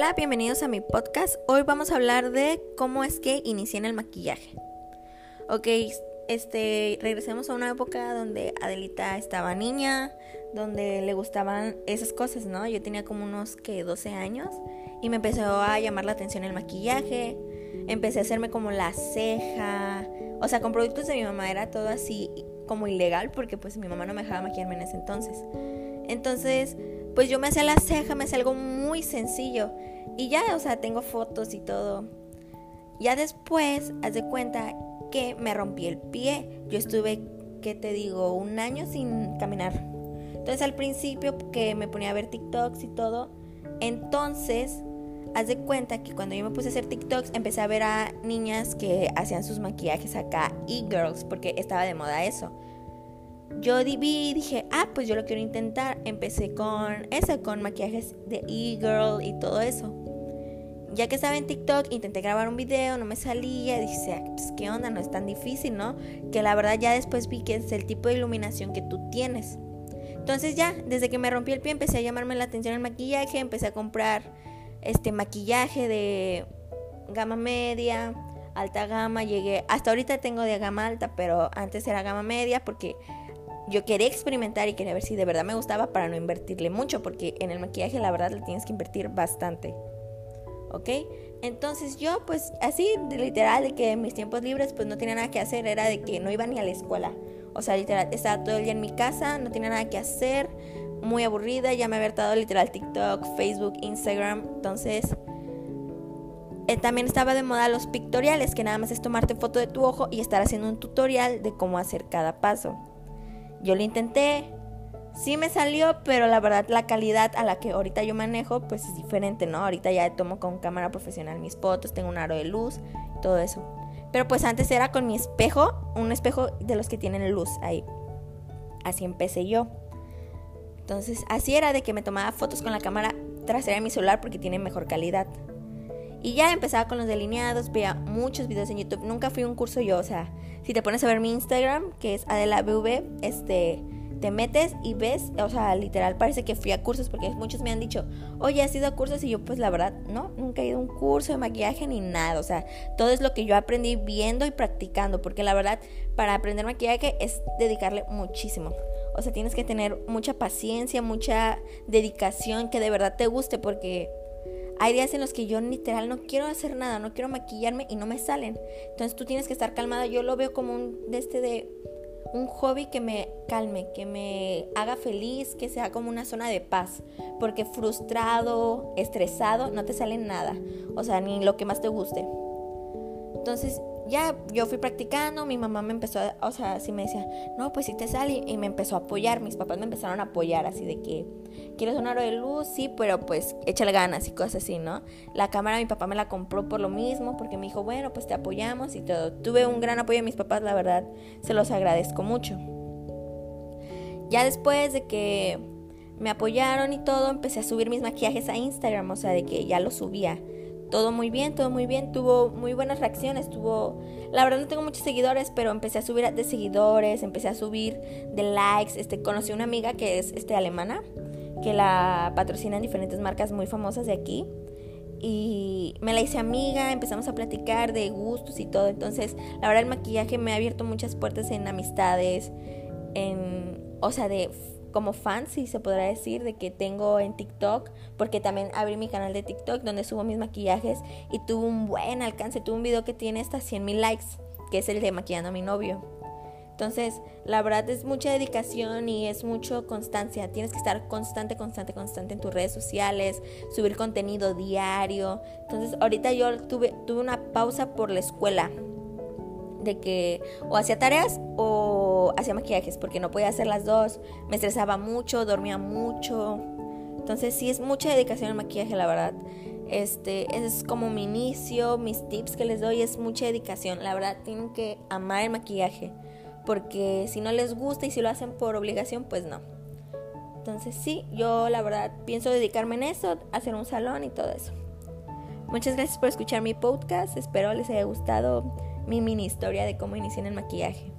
Hola, bienvenidos a mi podcast. Hoy vamos a hablar de cómo es que inicié en el maquillaje. Ok, este, regresemos a una época donde Adelita estaba niña, donde le gustaban esas cosas, ¿no? Yo tenía como unos que 12 años y me empezó a llamar la atención el maquillaje. Empecé a hacerme como la ceja, o sea, con productos de mi mamá era todo así como ilegal porque pues mi mamá no me dejaba maquillarme en ese entonces. Entonces, pues yo me hacía la ceja, me hacía algo muy sencillo. Y ya, o sea, tengo fotos y todo. Ya después, haz de cuenta que me rompí el pie. Yo estuve, ¿qué te digo? Un año sin caminar. Entonces al principio que me ponía a ver TikToks y todo, entonces, haz de cuenta que cuando yo me puse a hacer TikToks, empecé a ver a niñas que hacían sus maquillajes acá, e-girls, porque estaba de moda eso yo vi y dije, ah, pues yo lo quiero intentar. Empecé con eso, con maquillajes de e-girl y todo eso. Ya que estaba en TikTok, intenté grabar un video, no me salía. Dije, pues qué onda, no es tan difícil, ¿no? Que la verdad ya después vi que es el tipo de iluminación que tú tienes. Entonces ya, desde que me rompí el pie empecé a llamarme la atención el maquillaje, empecé a comprar este maquillaje de gama media, alta gama, llegué, hasta ahorita tengo de gama alta, pero antes era gama media porque yo quería experimentar y quería ver si de verdad me gustaba para no invertirle mucho, porque en el maquillaje la verdad le tienes que invertir bastante. ¿Ok? Entonces yo pues así de literal de que en mis tiempos libres pues no tenía nada que hacer, era de que no iba ni a la escuela. O sea, literal, estaba todo el día en mi casa, no tenía nada que hacer, muy aburrida, ya me había hartado literal TikTok, Facebook, Instagram, entonces... Eh, también estaba de moda los pictoriales, que nada más es tomarte foto de tu ojo y estar haciendo un tutorial de cómo hacer cada paso. Yo lo intenté, sí me salió, pero la verdad la calidad a la que ahorita yo manejo pues es diferente, ¿no? Ahorita ya tomo con cámara profesional mis fotos, tengo un aro de luz, todo eso. Pero pues antes era con mi espejo, un espejo de los que tienen luz ahí. Así empecé yo. Entonces así era de que me tomaba fotos con la cámara trasera de mi celular porque tiene mejor calidad. Y ya empezaba con los delineados, veía muchos videos en YouTube. Nunca fui a un curso yo, o sea, si te pones a ver mi Instagram, que es AdelaBV, este, te metes y ves, o sea, literal parece que fui a cursos porque muchos me han dicho, oye, ¿has ido a cursos? Y yo, pues la verdad, no, nunca he ido a un curso de maquillaje ni nada, o sea, todo es lo que yo aprendí viendo y practicando, porque la verdad, para aprender maquillaje es dedicarle muchísimo. O sea, tienes que tener mucha paciencia, mucha dedicación, que de verdad te guste, porque hay días en los que yo literal no quiero hacer nada, no quiero maquillarme y no me salen. Entonces tú tienes que estar calmada. Yo lo veo como un este de un hobby que me calme, que me haga feliz, que sea como una zona de paz, porque frustrado, estresado, no te sale nada, o sea, ni lo que más te guste. Entonces, ya yo fui practicando, mi mamá me empezó, a, o sea, así me decía, no, pues si te sale, y me empezó a apoyar, mis papás me empezaron a apoyar, así de que, ¿quieres un aro de luz? Sí, pero pues échale ganas y cosas así, ¿no? La cámara mi papá me la compró por lo mismo, porque me dijo, bueno, pues te apoyamos y todo. Tuve un gran apoyo de mis papás, la verdad, se los agradezco mucho. Ya después de que me apoyaron y todo, empecé a subir mis maquillajes a Instagram, o sea, de que ya lo subía todo muy bien, todo muy bien, tuvo muy buenas reacciones, tuvo, la verdad no tengo muchos seguidores, pero empecé a subir de seguidores, empecé a subir de likes, este, conocí una amiga que es este, alemana, que la patrocina en diferentes marcas muy famosas de aquí, y me la hice amiga, empezamos a platicar de gustos y todo, entonces la verdad el maquillaje me ha abierto muchas puertas en amistades, en, o sea, de como fan, si se podrá decir, de que tengo en TikTok, porque también abrí mi canal de TikTok donde subo mis maquillajes y tuvo un buen alcance, tuvo un video que tiene hasta 100 mil likes, que es el de maquillando a mi novio. Entonces, la verdad es mucha dedicación y es mucho constancia. Tienes que estar constante, constante, constante en tus redes sociales, subir contenido diario. Entonces, ahorita yo tuve, tuve una pausa por la escuela de que o hacía tareas o hacía maquillajes porque no podía hacer las dos, me estresaba mucho, dormía mucho. Entonces sí es mucha dedicación al maquillaje, la verdad. Este es como mi inicio, mis tips que les doy es mucha dedicación. La verdad tienen que amar el maquillaje porque si no les gusta y si lo hacen por obligación, pues no. Entonces sí, yo la verdad pienso dedicarme en eso, hacer un salón y todo eso. Muchas gracias por escuchar mi podcast, espero les haya gustado mi mini historia de cómo inicié en el maquillaje.